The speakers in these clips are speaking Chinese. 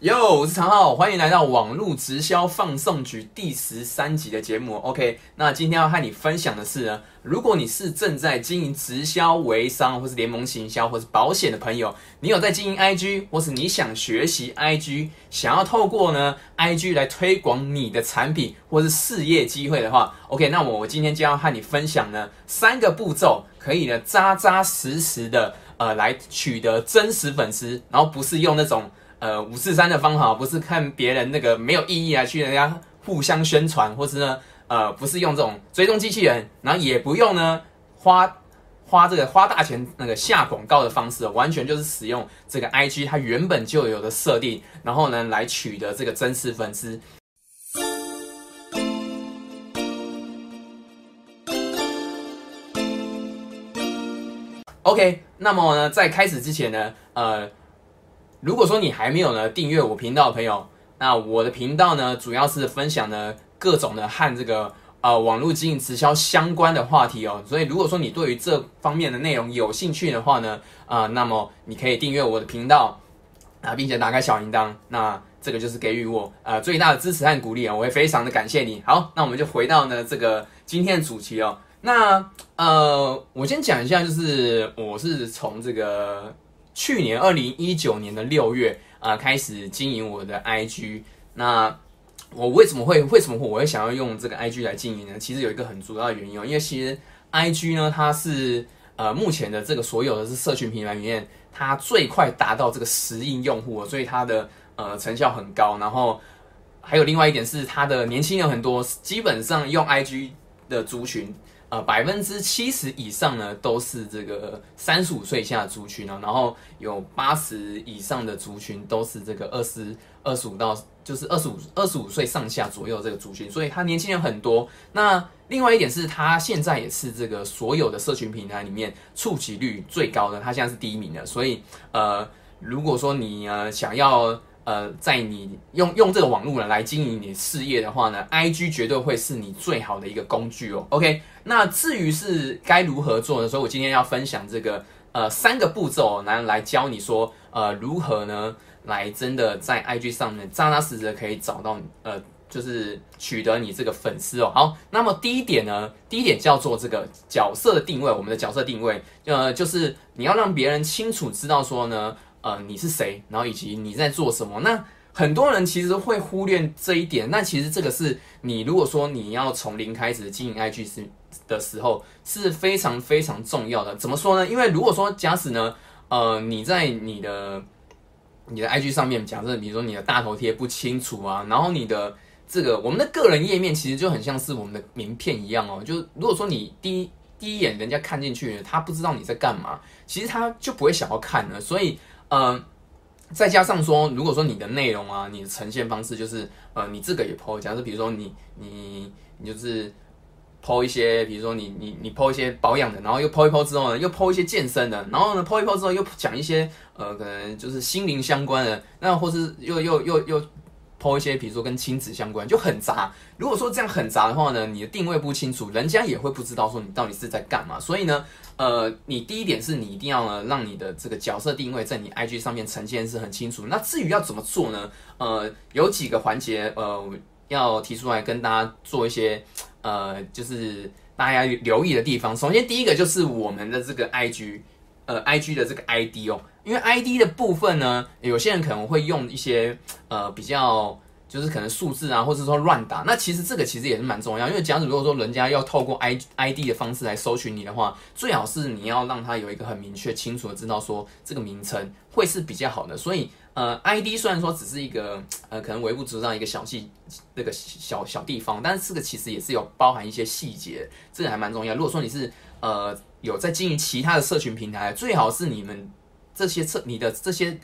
哟，我是常浩，欢迎来到网络直销放送局第十三集的节目。OK，那今天要和你分享的是呢，如果你是正在经营直销、微商，或是联盟行销，或是保险的朋友，你有在经营 IG，或是你想学习 IG，想要透过呢 IG 来推广你的产品或是事业机会的话，OK，那我我今天就要和你分享呢三个步骤，可以呢扎扎实实的呃来取得真实粉丝，然后不是用那种。呃，五四三的方法不是看别人那个没有意义啊去人家互相宣传，或是呢，呃，不是用这种追踪机器人，然后也不用呢花花这个花大钱那个下广告的方式，完全就是使用这个 I G 它原本就有的设定，然后呢来取得这个真实粉丝。OK，那么呢，在开始之前呢，呃。如果说你还没有呢订阅我频道的朋友，那我的频道呢主要是分享呢各种的和这个呃网络经营直销相关的话题哦。所以如果说你对于这方面的内容有兴趣的话呢，啊，那么你可以订阅我的频道啊，并且打开小铃铛，那这个就是给予我呃最大的支持和鼓励啊，我会非常的感谢你。好，那我们就回到呢这个今天的主题哦。那呃，我先讲一下，就是我是从这个。去年二零一九年的六月啊，开始经营我的 IG。那我为什么会为什么我会想要用这个 IG 来经营呢？其实有一个很主要的原因哦，因为其实 IG 呢，它是呃目前的这个所有的是社群平台里面，它最快达到这个十亿用户，所以它的呃成效很高。然后还有另外一点是，它的年轻人很多，基本上用 IG 的族群。呃，百分之七十以上呢都是这个三十五岁以下的族群呢，然后有八十以上的族群都是这个二十二十五到就是二十五二十五岁上下左右这个族群，所以他年轻人很多。那另外一点是，他现在也是这个所有的社群平台里面触及率最高的，他现在是第一名的。所以呃，如果说你呃想要。呃，在你用用这个网络呢来经营你事业的话呢，IG 绝对会是你最好的一个工具哦。OK，那至于是该如何做呢？所以我今天要分享这个呃三个步骤来来教你说呃如何呢来真的在 IG 上面扎扎实实的可以找到呃就是取得你这个粉丝哦。好，那么第一点呢，第一点叫做这个角色的定位，我们的角色定位呃就是你要让别人清楚知道说呢。呃，你是谁？然后以及你在做什么？那很多人其实会忽略这一点。那其实这个是你如果说你要从零开始经营 IG 是的时候是非常非常重要的。怎么说呢？因为如果说假使呢，呃，你在你的你的 IG 上面，假设比如说你的大头贴不清楚啊，然后你的这个我们的个人页面其实就很像是我们的名片一样哦。就如果说你第一第一眼人家看进去，他不知道你在干嘛，其实他就不会想要看了。所以呃，再加上说，如果说你的内容啊，你的呈现方式就是，呃，你自个也剖，假设比如说你你你就是剖一些，比如说你你你剖一些保养的，然后又剖一剖之后呢，又剖一些健身的，然后呢剖一剖之后又讲一些，呃，可能就是心灵相关的，那或是又又又又。抛一些，比如说跟亲子相关，就很杂。如果说这样很杂的话呢，你的定位不清楚，人家也会不知道说你到底是在干嘛。所以呢，呃，你第一点是你一定要呢，让你的这个角色定位在你 IG 上面呈现是很清楚。那至于要怎么做呢？呃，有几个环节，呃，要提出来跟大家做一些，呃，就是大家留意的地方。首先，第一个就是我们的这个 IG，呃，IG 的这个 ID 哦。因为 ID 的部分呢，有些人可能会用一些呃比较就是可能数字啊，或者说乱打。那其实这个其实也是蛮重要，因为假如如果说人家要透过 I ID 的方式来搜寻你的话，最好是你要让他有一个很明确、清楚的知道说这个名称会是比较好的。所以呃，ID 虽然说只是一个呃可能微不足道一个小细那个小小地方，但是这个其实也是有包含一些细节，这个还蛮重要。如果说你是呃有在经营其他的社群平台，最好是你们。这些社你的这些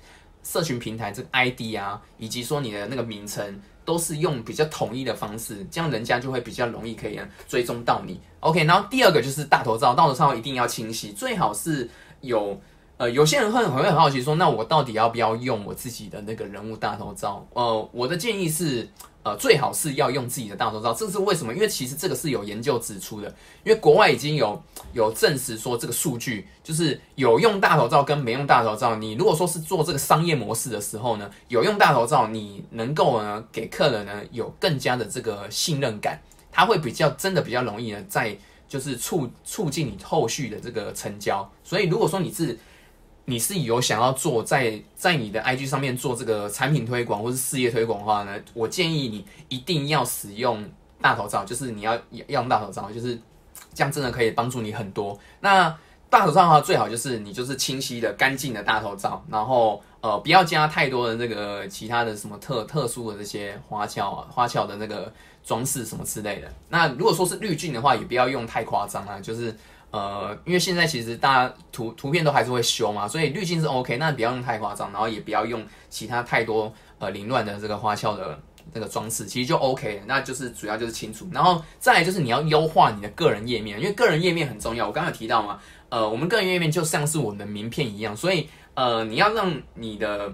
社群平台这个 ID 啊，以及说你的那个名称，都是用比较统一的方式，这样人家就会比较容易可以追踪到你。OK，然后第二个就是大头照，大头照一定要清晰，最好是有呃，有些人会很会很好奇说，那我到底要不要用我自己的那个人物大头照？呃，我的建议是。呃，最好是要用自己的大头照，这是为什么？因为其实这个是有研究指出的，因为国外已经有有证实说这个数据就是有用大头照跟没用大头照，你如果说是做这个商业模式的时候呢，有用大头照，你能够呢给客人呢有更加的这个信任感，他会比较真的比较容易呢在就是促促进你后续的这个成交，所以如果说你是。你是有想要做在在你的 IG 上面做这个产品推广或是事业推广的话呢？我建议你一定要使用大头照，就是你要要用大头照，就是这样真的可以帮助你很多。那大头照的话，最好就是你就是清晰的、干净的大头照，然后呃不要加太多的那个其他的什么特特殊的这些花俏啊、花俏的那个装饰什么之类的。那如果说是滤镜的话，也不要用太夸张啊，就是。呃，因为现在其实大家图图片都还是会修嘛，所以滤镜是 OK，那不要用太夸张，然后也不要用其他太多呃凌乱的这个花俏的这个装饰，其实就 OK，那就是主要就是清楚，然后再来就是你要优化你的个人页面，因为个人页面很重要。我刚才提到嘛，呃，我们个人页面就像是我们的名片一样，所以呃，你要让你的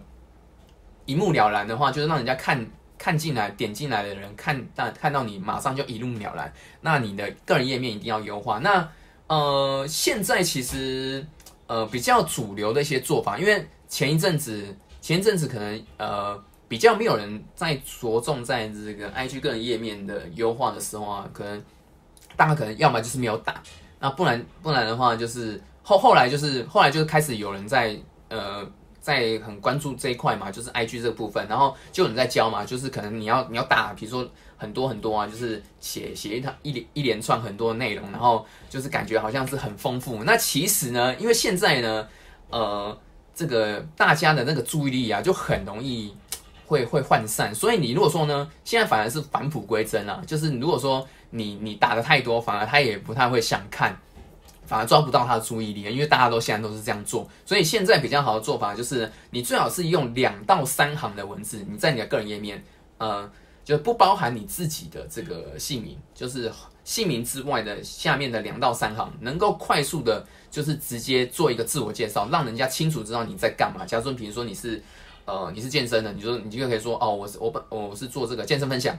一目了然的话，就是让人家看看进来点进来的人看到看到你马上就一目了然，那你的个人页面一定要优化。那呃，现在其实呃比较主流的一些做法，因为前一阵子前一阵子可能呃比较没有人在着重在这个 IG 个人页面的优化的时候啊，可能大家可能要么就是没有打，那不然不然的话就是后后来就是后来就是开始有人在呃在很关注这一块嘛，就是 IG 这个部分，然后就有人在教嘛，就是可能你要你要打，比如说。很多很多啊，就是写写一套一连一连串很多内容，然后就是感觉好像是很丰富。那其实呢，因为现在呢，呃，这个大家的那个注意力啊，就很容易会会涣散。所以你如果说呢，现在反而是返璞归真啊，就是如果说你你打的太多，反而他也不太会想看，反而抓不到他的注意力，因为大家都现在都是这样做。所以现在比较好的做法就是，你最好是用两到三行的文字，你在你的个人页面，呃。就不包含你自己的这个姓名，就是姓名之外的下面的两到三行，能够快速的，就是直接做一个自我介绍，让人家清楚知道你在干嘛。假如说，比如说你是，呃，你是健身的，你说你就可以说，哦，我是我本我是做这个健身分享，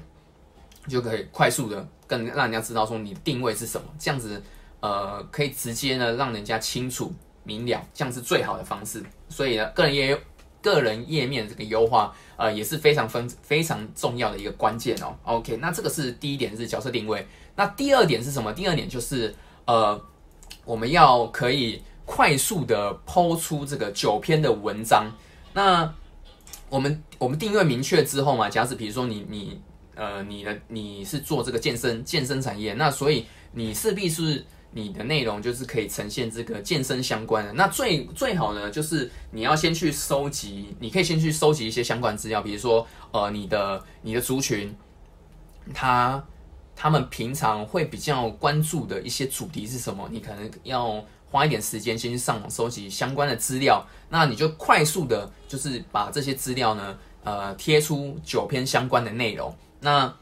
就可以快速的跟让人家知道说你的定位是什么，这样子，呃，可以直接呢让人家清楚明了，这样是最好的方式。所以呢，个人也。个人页面这个优化，呃，也是非常分非常重要的一个关键哦。OK，那这个是第一点是角色定位。那第二点是什么？第二点就是呃，我们要可以快速的抛出这个九篇的文章。那我们我们定位明确之后嘛，假使比如说你你呃你的你是做这个健身健身产业，那所以你势必是。你的内容就是可以呈现这个健身相关的，那最最好呢，就是你要先去收集，你可以先去收集一些相关资料，比如说，呃，你的你的族群，他他们平常会比较关注的一些主题是什么？你可能要花一点时间先去上网收集相关的资料，那你就快速的，就是把这些资料呢，呃，贴出九篇相关的内容，那。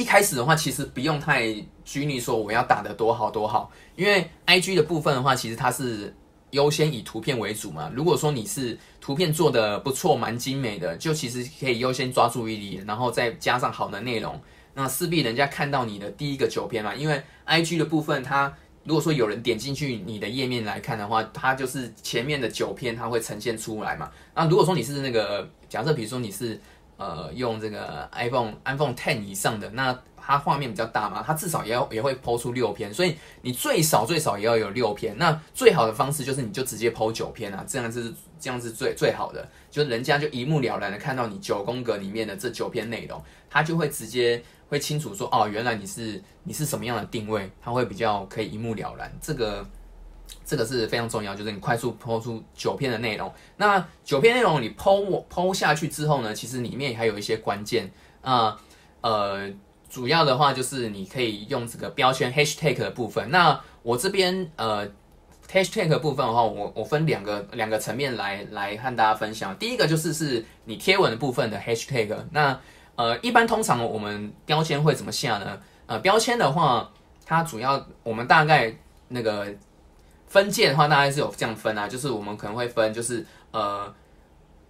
一开始的话，其实不用太拘泥说我要打的多好多好，因为 I G 的部分的话，其实它是优先以图片为主嘛。如果说你是图片做的不错、蛮精美的，就其实可以优先抓注意力，然后再加上好的内容，那势必人家看到你的第一个九篇嘛。因为 I G 的部分，它如果说有人点进去你的页面来看的话，它就是前面的九篇它会呈现出来嘛。那如果说你是那个假设，比如说你是。呃，用这个 iPhone iPhone Ten 以上的，那它画面比较大嘛，它至少也要也会抛出六篇，所以你最少最少也要有六篇。那最好的方式就是你就直接抛九篇啊，这样是这样是最最好的，就人家就一目了然的看到你九宫格里面的这九篇内容，他就会直接会清楚说，哦，原来你是你是什么样的定位，他会比较可以一目了然。这个。这个是非常重要，就是你快速抛出九篇的内容。那九篇内容你抛抛下去之后呢，其实里面还有一些关键啊，呃，主要的话就是你可以用这个标签 hashtag 的部分。那我这边呃 hashtag 部分的话，我我分两个两个层面来来和大家分享。第一个就是是你贴文的部分的 hashtag。那呃，一般通常我们标签会怎么下呢？呃，标签的话，它主要我们大概那个。分件的话，大概是有这样分啊，就是我们可能会分，就是呃，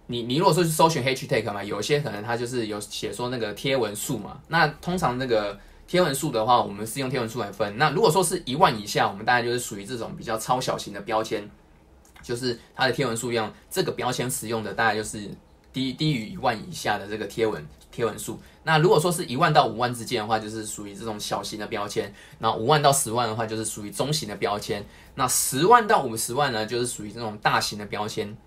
你你如果说是搜寻 H take 嘛，有些可能它就是有写说那个贴文数嘛，那通常那个贴文数的话，我们是用贴文数来分。那如果说是一万以下，我们大概就是属于这种比较超小型的标签，就是它的贴文数用，这个标签使用的大概就是低低于一万以下的这个贴文贴文数。那如果说是一万到五万之间的话，就是属于这种小型的标签；那五万到十万的话，就是属于中型的标签；那十万到五十万呢，就是属于这种大型的标签，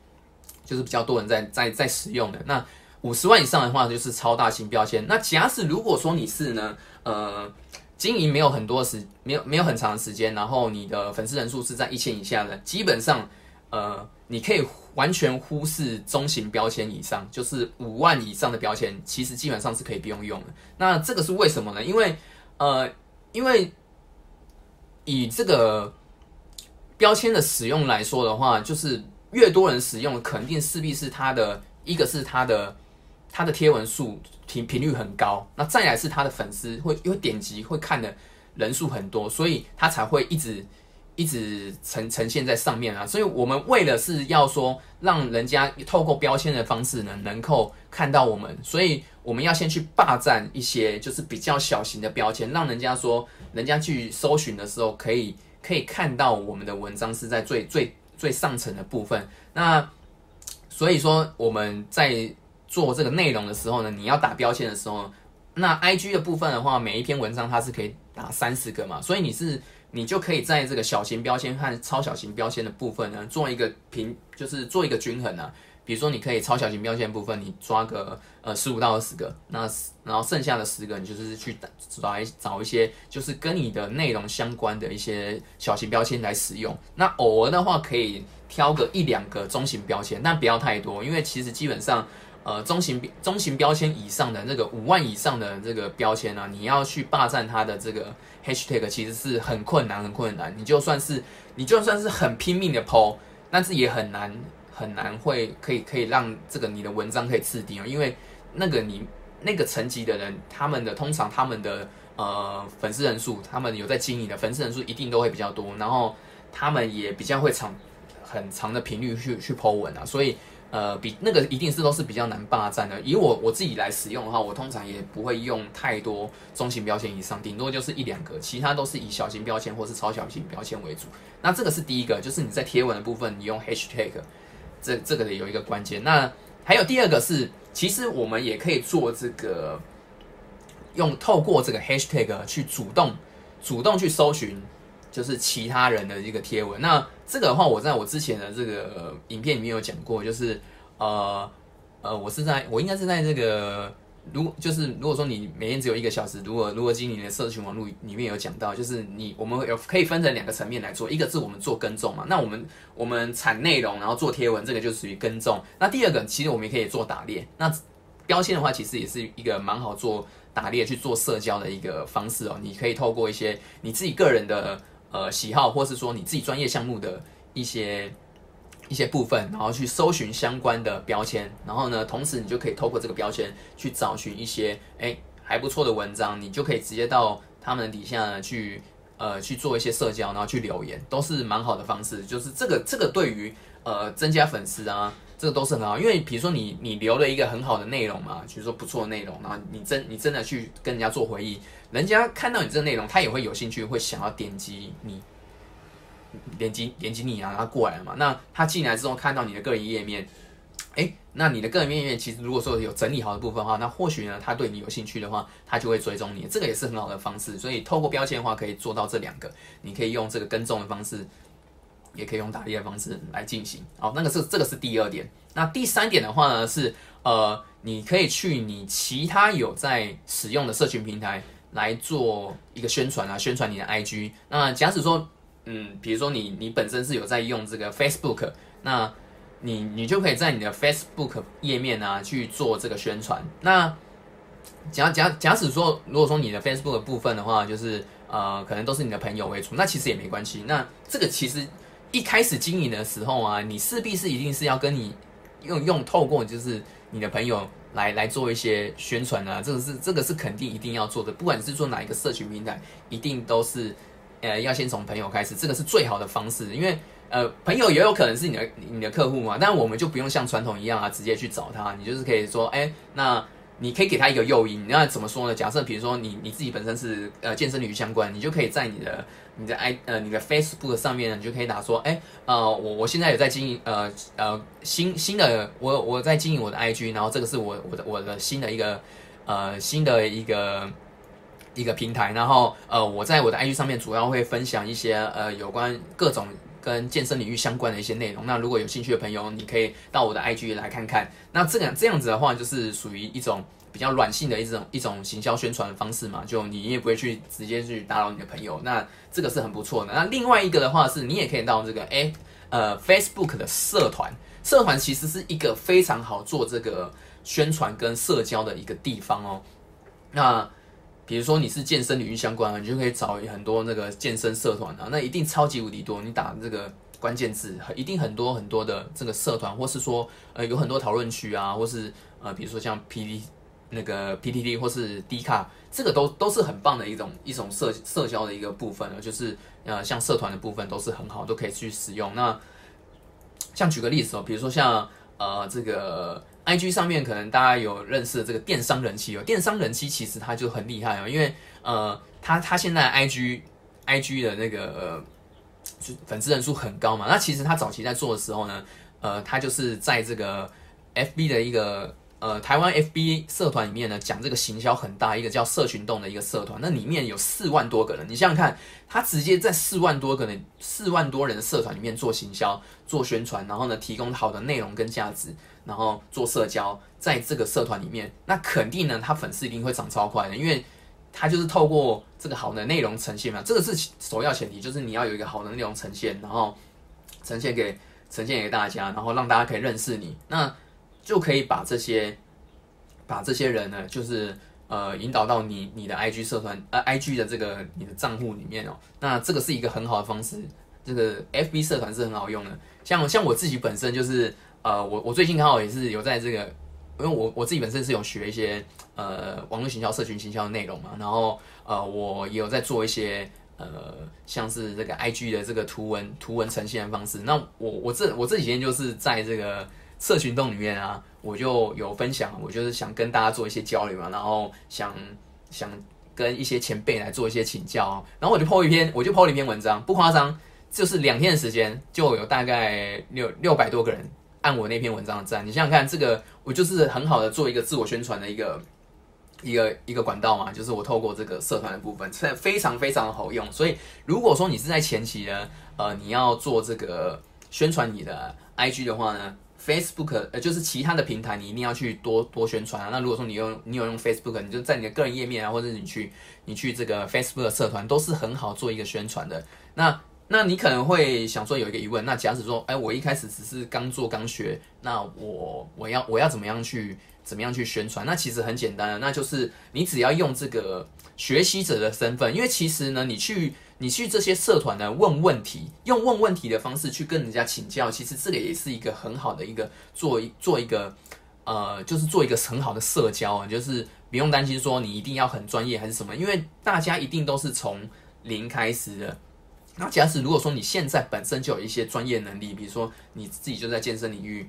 就是比较多人在在在使用的。那五十万以上的话，就是超大型标签。那假使如果说你是呢，呃，经营没有很多时，没有没有很长的时间，然后你的粉丝人数是在一千以下的，基本上，呃，你可以。完全忽视中型标签以上，就是五万以上的标签，其实基本上是可以不用用的。那这个是为什么呢？因为，呃，因为以这个标签的使用来说的话，就是越多人使用，肯定势必是它的一个是它的它的贴文数频频率很高，那再来是它的粉丝会会点击会看的人数很多，所以它才会一直。一直呈呈现在上面啊，所以我们为了是要说，让人家透过标签的方式呢，能够看到我们，所以我们要先去霸占一些就是比较小型的标签，让人家说，人家去搜寻的时候，可以可以看到我们的文章是在最最最上层的部分。那所以说我们在做这个内容的时候呢，你要打标签的时候，那 I G 的部分的话，每一篇文章它是可以打三十个嘛，所以你是。你就可以在这个小型标签和超小型标签的部分呢，做一个平，就是做一个均衡啊。比如说，你可以超小型标签部分，你抓个呃十五到二十个，那然后剩下的十个，你就是去找一找一些就是跟你的内容相关的一些小型标签来使用。那偶尔的话，可以挑个一两个中型标签，但不要太多，因为其实基本上。呃，中型中型标签以上的那个五万以上的这个标签呢，你要去霸占它的这个 hashtag，其实是很困难，很困难。你就算是你就算是很拼命的 PO，但是也很难很难会可以可以让这个你的文章可以刺顶啊，因为那个你那个层级的人，他们的通常他们的呃粉丝人数，他们有在经营的粉丝人数一定都会比较多，然后他们也比较会长很长的频率去去 PO 文啊，所以。呃，比那个一定是都是比较难霸占的。以我我自己来使用的话，我通常也不会用太多中型标签以上，顶多就是一两个，其他都是以小型标签或是超小型标签为主。那这个是第一个，就是你在贴文的部分，你用 hashtag，这这个有一个关键。那还有第二个是，其实我们也可以做这个，用透过这个 hashtag 去主动主动去搜寻。就是其他人的一个贴文，那这个的话，我在我之前的这个影片里面有讲过，就是呃呃，我是在我应该是在这个，如就是如果说你每天只有一个小时，如果如果经营的社群网络里面有讲到，就是你我们有可以分成两个层面来做，一个是我们做跟踪嘛，那我们我们产内容然后做贴文，这个就属于跟踪。那第二个其实我们也可以做打猎，那标签的话，其实也是一个蛮好做打猎去做社交的一个方式哦，你可以透过一些你自己个人的。呃，喜好或是说你自己专业项目的一些一些部分，然后去搜寻相关的标签，然后呢，同时你就可以透过这个标签去找寻一些哎还不错的文章，你就可以直接到他们底下呢去呃去做一些社交，然后去留言，都是蛮好的方式。就是这个这个对于呃增加粉丝啊。这个都是很好，因为比如说你你留了一个很好的内容嘛，比如说不错的内容，然后你真你真的去跟人家做回忆，人家看到你这个内容，他也会有兴趣，会想要点击你，点击点击你啊，他过来了嘛。那他进来之后看到你的个人页面，哎，那你的个人页面其实如果说有整理好的部分的话，那或许呢，他对你有兴趣的话，他就会追踪你，这个也是很好的方式。所以透过标签的话，可以做到这两个，你可以用这个跟踪的方式。也可以用打猎的方式来进行，好，那个是这个是第二点。那第三点的话呢，是呃，你可以去你其他有在使用的社群平台来做一个宣传啊，宣传你的 IG。那假使说，嗯，比如说你你本身是有在用这个 Facebook，那你你就可以在你的 Facebook 页面啊去做这个宣传。那假假假使说，如果说你的 Facebook 部分的话，就是呃，可能都是你的朋友为主，那其实也没关系。那这个其实。一开始经营的时候啊，你势必是一定是要跟你用用透过就是你的朋友来来做一些宣传啊，这个是这个是肯定一定要做的，不管是做哪一个社群平台，一定都是呃要先从朋友开始，这个是最好的方式，因为呃朋友也有可能是你的你的客户嘛，但我们就不用像传统一样啊，直接去找他，你就是可以说，哎，那你可以给他一个诱因，那怎么说呢？假设比如说你你自己本身是呃健身领域相关，你就可以在你的你的 i 呃你的 Facebook 上面，你就可以打说，哎呃我我现在有在经营呃呃新新的我我在经营我的 IG，然后这个是我我的我的新的一个呃新的一个一个平台，然后呃我在我的 IG 上面主要会分享一些呃有关各种。跟健身领域相关的一些内容，那如果有兴趣的朋友，你可以到我的 IG 来看看。那这样这样子的话，就是属于一种比较软性的一种一种行销宣传的方式嘛，就你也不会去直接去打扰你的朋友，那这个是很不错的。那另外一个的话是，你也可以到这个哎呃 Facebook 的社团，社团其实是一个非常好做这个宣传跟社交的一个地方哦。那比如说你是健身领域相关的，你就可以找很多那个健身社团啊，那一定超级无敌多。你打这个关键字，一定很多很多的这个社团，或是说呃有很多讨论区啊，或是呃比如说像 P D 那个 P T T 或是 D 卡，这个都都是很棒的一种一种社社交的一个部分了。就是呃像社团的部分都是很好，都可以去使用。那像举个例子哦，比如说像呃这个。I G 上面可能大家有认识的这个电商人气哦，电商人气其实他就很厉害哦，因为呃，他他现在 I G I G 的那个粉丝人数很高嘛，那其实他早期在做的时候呢，呃，他就是在这个 F B 的一个。呃，台湾 FB 社团里面呢，讲这个行销很大，一个叫社群洞的一个社团，那里面有四万多个人。你想想看，他直接在四万多个人、四万多人的社团里面做行销、做宣传，然后呢，提供好的内容跟价值，然后做社交，在这个社团里面，那肯定呢，他粉丝一定会涨超快的，因为他就是透过这个好的内容呈现嘛，这个是首要前提，就是你要有一个好的内容呈现，然后呈现给呈现给大家，然后让大家可以认识你。那就可以把这些，把这些人呢，就是呃引导到你你的 IG 社团呃 IG 的这个你的账户里面哦。那这个是一个很好的方式，这个 FB 社团是很好用的。像像我自己本身就是呃我我最近刚好也是有在这个，因为我我自己本身是有学一些呃网络行销、社群行销的内容嘛，然后呃我也有在做一些呃像是这个 IG 的这个图文图文呈现的方式。那我我这我这几天就是在这个。社群洞里面啊，我就有分享，我就是想跟大家做一些交流嘛，然后想想跟一些前辈来做一些请教，然后我就 po 一篇，我就 po 了一篇文章，不夸张，就是两天的时间就有大概六六百多个人按我那篇文章的赞。你想想看，这个我就是很好的做一个自我宣传的一个一个一个管道嘛，就是我透过这个社团的部分，非非常非常好用。所以如果说你是在前期呢，呃，你要做这个宣传你的 IG 的话呢？Facebook 呃，就是其他的平台，你一定要去多多宣传啊。那如果说你用你有用 Facebook，你就在你的个人页面啊，或者你去你去这个 Facebook 社团，都是很好做一个宣传的。那那你可能会想说有一个疑问，那假使说，哎，我一开始只是刚做刚学，那我我要我要怎么样去怎么样去宣传？那其实很简单的，那就是你只要用这个学习者的身份，因为其实呢，你去。你去这些社团呢问问题，用问问题的方式去跟人家请教，其实这个也是一个很好的一个做做一个呃，就是做一个很好的社交啊，就是不用担心说你一定要很专业还是什么，因为大家一定都是从零开始的。那假使如果说你现在本身就有一些专业能力，比如说你自己就在健身领域。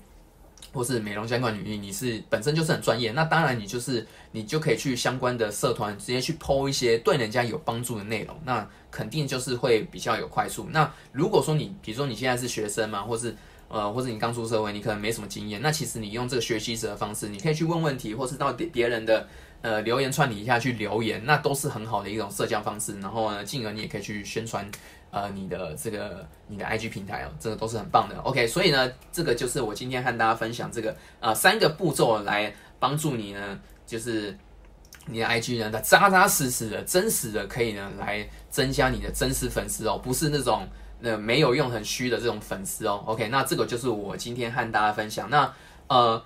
或是美容相关领域，你是本身就是很专业，那当然你就是你就可以去相关的社团直接去剖一些对人家有帮助的内容，那肯定就是会比较有快速。那如果说你比如说你现在是学生嘛，或是呃或者你刚出社会，你可能没什么经验，那其实你用这个学习者的方式，你可以去问问题，或是到别别人的呃留言串底下去留言，那都是很好的一种社交方式。然后呢，进而你也可以去宣传。呃，你的这个你的 IG 平台哦，这个都是很棒的。OK，所以呢，这个就是我今天和大家分享这个呃三个步骤来帮助你呢，就是你的 IG 呢，它扎扎实实的、真实的，可以呢来增加你的真实粉丝哦，不是那种那没有用、很虚的这种粉丝哦。OK，那这个就是我今天和大家分享。那呃，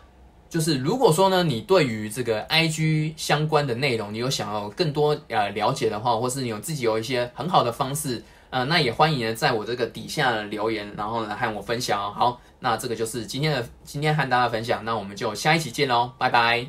就是如果说呢，你对于这个 IG 相关的内容，你有想要更多呃了解的话，或是你有自己有一些很好的方式。呃，那也欢迎，在我这个底下留言，然后呢和我分享哦。好，那这个就是今天的今天和大家分享，那我们就下一期见喽，拜拜。